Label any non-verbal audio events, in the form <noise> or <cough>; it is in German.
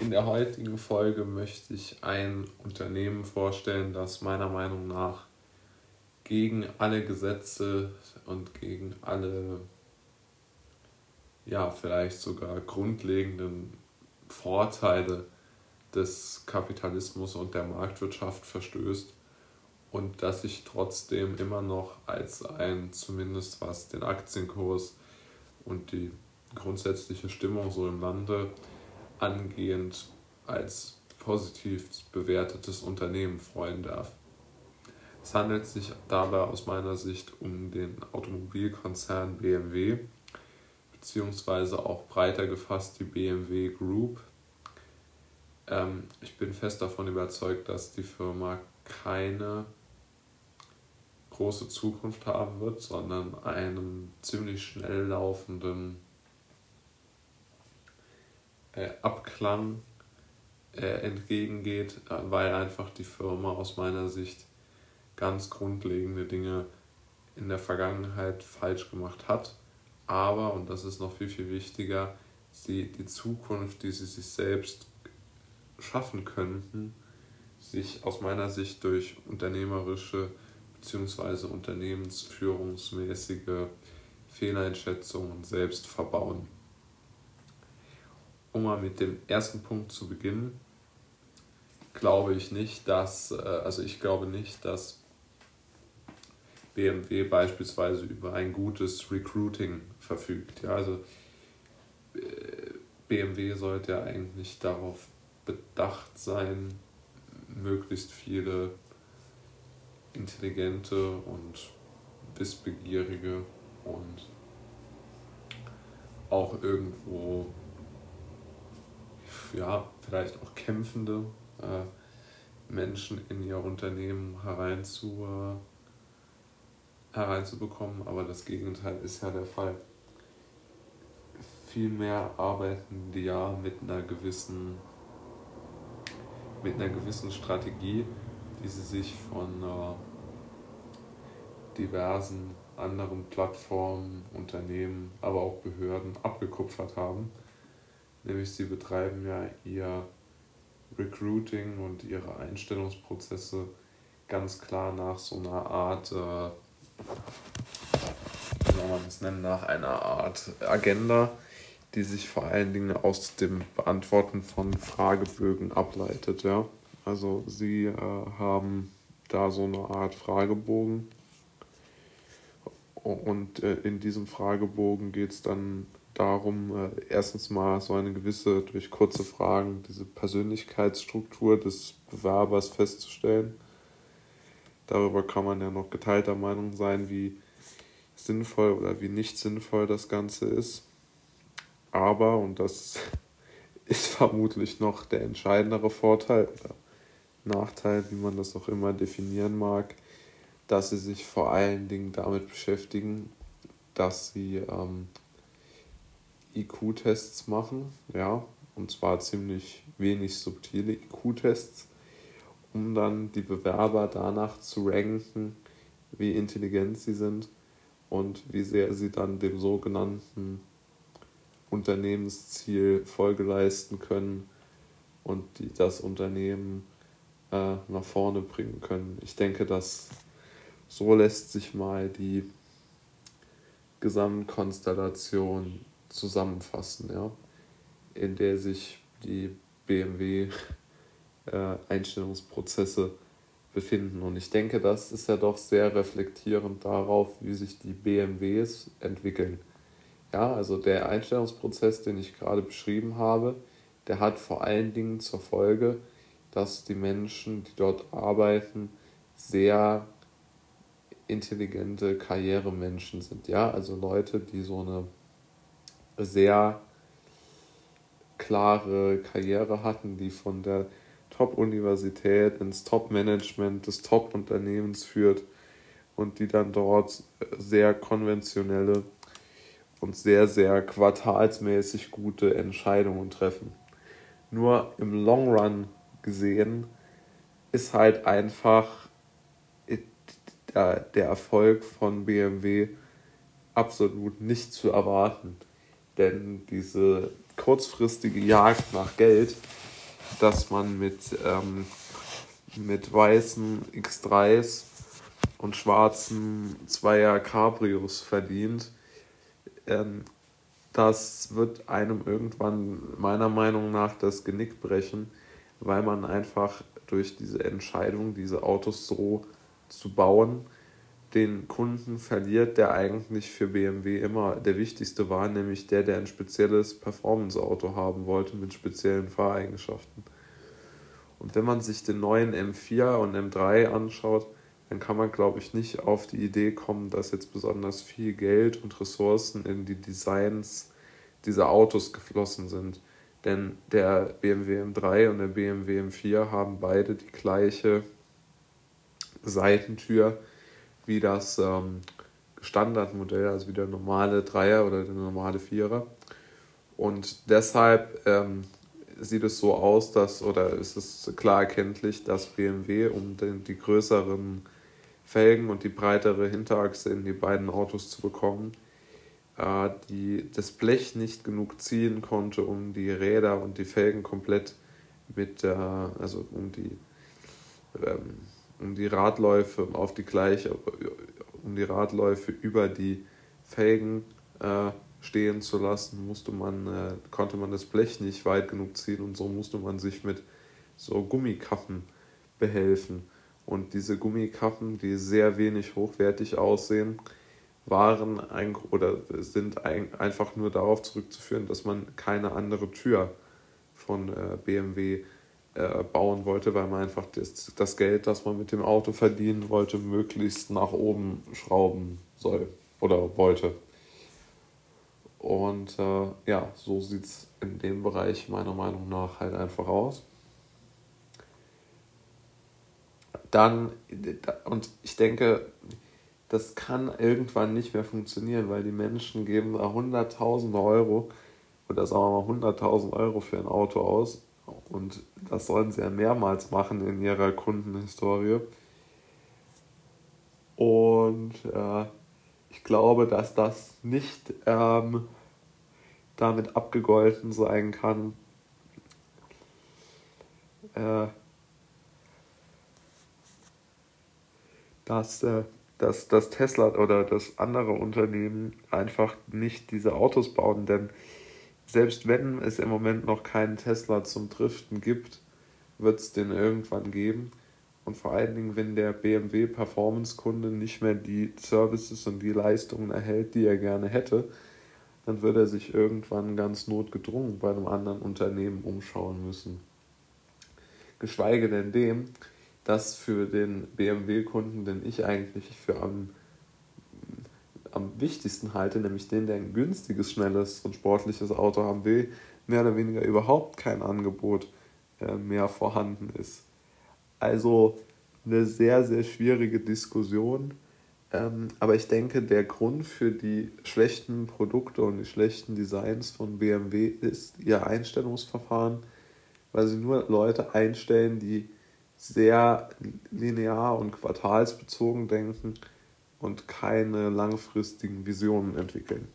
In der heutigen Folge möchte ich ein Unternehmen vorstellen, das meiner Meinung nach gegen alle Gesetze und gegen alle, ja, vielleicht sogar grundlegenden Vorteile des Kapitalismus und der Marktwirtschaft verstößt und das sich trotzdem immer noch als ein, zumindest was den Aktienkurs und die grundsätzliche Stimmung so im Lande angehend, als positiv bewertetes Unternehmen freuen darf. Es handelt sich dabei aus meiner Sicht um den Automobilkonzern BMW, beziehungsweise auch breiter gefasst die BMW Group. Ähm, ich bin fest davon überzeugt, dass die Firma keine große Zukunft haben wird, sondern einem ziemlich schnell laufenden äh, Abklang äh, entgegengeht, äh, weil einfach die Firma aus meiner Sicht ganz grundlegende Dinge in der Vergangenheit falsch gemacht hat. Aber, und das ist noch viel, viel wichtiger, sie die Zukunft, die sie sich selbst schaffen könnten, sich aus meiner Sicht durch unternehmerische bzw. unternehmensführungsmäßige Fehleinschätzungen selbst verbauen. Um mal mit dem ersten Punkt zu beginnen, glaube ich nicht, dass, äh, also ich glaube nicht, dass BMW beispielsweise über ein gutes Recruiting verfügt. Ja, also äh, BMW sollte ja eigentlich darauf bedacht sein, möglichst viele intelligente und wissbegierige und auch irgendwo ja vielleicht auch kämpfende äh, Menschen in ihr Unternehmen hereinzu, äh, hereinzubekommen, aber das Gegenteil ist ja der Fall. Vielmehr arbeiten die ja mit einer gewissen mit einer gewissen Strategie, die sie sich von äh, diversen anderen Plattformen, Unternehmen, aber auch Behörden abgekupfert haben. Nämlich sie betreiben ja ihr Recruiting und ihre Einstellungsprozesse ganz klar nach so einer Art, äh, wie soll man es nennen, nach einer Art Agenda, die sich vor allen Dingen aus dem Beantworten von Fragebögen ableitet. Ja? Also sie äh, haben da so eine Art Fragebogen und äh, in diesem Fragebogen geht es dann darum, äh, erstens mal so eine gewisse, durch kurze Fragen, diese Persönlichkeitsstruktur des Bewerbers festzustellen. Darüber kann man ja noch geteilter Meinung sein, wie sinnvoll oder wie nicht sinnvoll das Ganze ist. Aber, und das <laughs> ist vermutlich noch der entscheidendere Vorteil oder Nachteil, wie man das auch immer definieren mag, dass sie sich vor allen Dingen damit beschäftigen, dass sie ähm, IQ-Tests machen, ja, und zwar ziemlich wenig subtile IQ-Tests, um dann die Bewerber danach zu ranken, wie intelligent sie sind und wie sehr sie dann dem sogenannten Unternehmensziel Folge leisten können und die das Unternehmen äh, nach vorne bringen können. Ich denke, dass so lässt sich mal die Gesamtkonstellation zusammenfassen, ja, in der sich die BMW äh, befinden. Und ich denke, das ist ja doch sehr reflektierend darauf, wie sich die BMWs entwickeln. Ja, also der Einstellungsprozess, den ich gerade beschrieben habe, der hat vor allen Dingen zur Folge, dass die Menschen, die dort arbeiten, sehr intelligente Karrieremenschen sind. Ja, also Leute, die so eine sehr klare Karriere hatten, die von der Top-Universität ins Top-Management des Top-Unternehmens führt und die dann dort sehr konventionelle und sehr, sehr quartalsmäßig gute Entscheidungen treffen. Nur im Long Run gesehen ist halt einfach der, Erfolg von BMW absolut nicht zu erwarten. Denn diese kurzfristige Jagd nach Geld, dass man mit, ähm, mit weißen X3s und schwarzen Zweier Cabrios verdient. Ähm, das wird einem irgendwann meiner Meinung nach das Genick brechen, weil man einfach durch diese Entscheidung, diese Autos so zu bauen, den Kunden verliert, der eigentlich für BMW immer der wichtigste war, nämlich der, der ein spezielles Performance-Auto haben wollte mit speziellen Fahreigenschaften. Und wenn man sich den neuen M4 und M3 anschaut, dann kann man, glaube ich, nicht auf die Idee kommen, dass jetzt besonders viel Geld und Ressourcen in die Designs dieser Autos geflossen sind. Denn der BMW M3 und der BMW M4 haben beide die gleiche Seitentür wie das ähm, Standardmodell, also wie der normale Dreier oder der normale Vierer. Und deshalb ähm, sieht es so aus, dass, oder ist es klar erkenntlich, dass BMW, um den, die größeren Felgen und die breitere Hinterachse in die beiden Autos zu bekommen, äh, die, das Blech nicht genug ziehen konnte, um die Räder und die Felgen komplett mit, äh, also um die, ähm, um die Radläufe auf die gleiche, um die Radläufe über die Felgen äh, stehen zu lassen, musste man, äh, konnte man das Blech nicht weit genug ziehen und so musste man sich mit so Gummikappen behelfen. Und diese Gummikappen, die sehr wenig hochwertig aussehen, waren ein, oder sind ein, einfach nur darauf zurückzuführen, dass man keine andere Tür von äh, BMW äh, bauen wollte, weil man einfach das, das Geld, das man mit dem Auto verdienen wollte, möglichst nach oben schrauben soll oder wollte. Und äh, ja, so sieht es in dem Bereich meiner Meinung nach halt einfach aus. Dann, und ich denke, das kann irgendwann nicht mehr funktionieren, weil die Menschen geben da hunderttausende Euro oder sagen wir mal hunderttausend Euro für ein Auto aus und das sollen sie ja mehrmals machen in ihrer Kundenhistorie. Und äh, ich glaube, dass das nicht ähm, damit abgegolten sein kann. Äh, dass, äh, dass, dass Tesla oder das andere Unternehmen einfach nicht diese Autos bauen, denn selbst wenn es im Moment noch keinen Tesla zum Driften gibt, wird es den irgendwann geben. Und vor allen Dingen, wenn der BMW Performance-Kunde nicht mehr die Services und die Leistungen erhält, die er gerne hätte, dann wird er sich irgendwann ganz notgedrungen bei einem anderen Unternehmen umschauen müssen. Geschweige denn dem, dass für den BMW-Kunden, den ich eigentlich für am, am wichtigsten halte, nämlich den, der ein günstiges, schnelles und sportliches Auto haben will, mehr oder weniger überhaupt kein Angebot äh, mehr vorhanden ist. Also eine sehr, sehr schwierige Diskussion. Ähm, aber ich denke, der Grund für die schlechten Produkte und die schlechten Designs von BMW ist ihr Einstellungsverfahren, weil sie nur Leute einstellen, die sehr linear und quartalsbezogen denken und keine langfristigen Visionen entwickeln.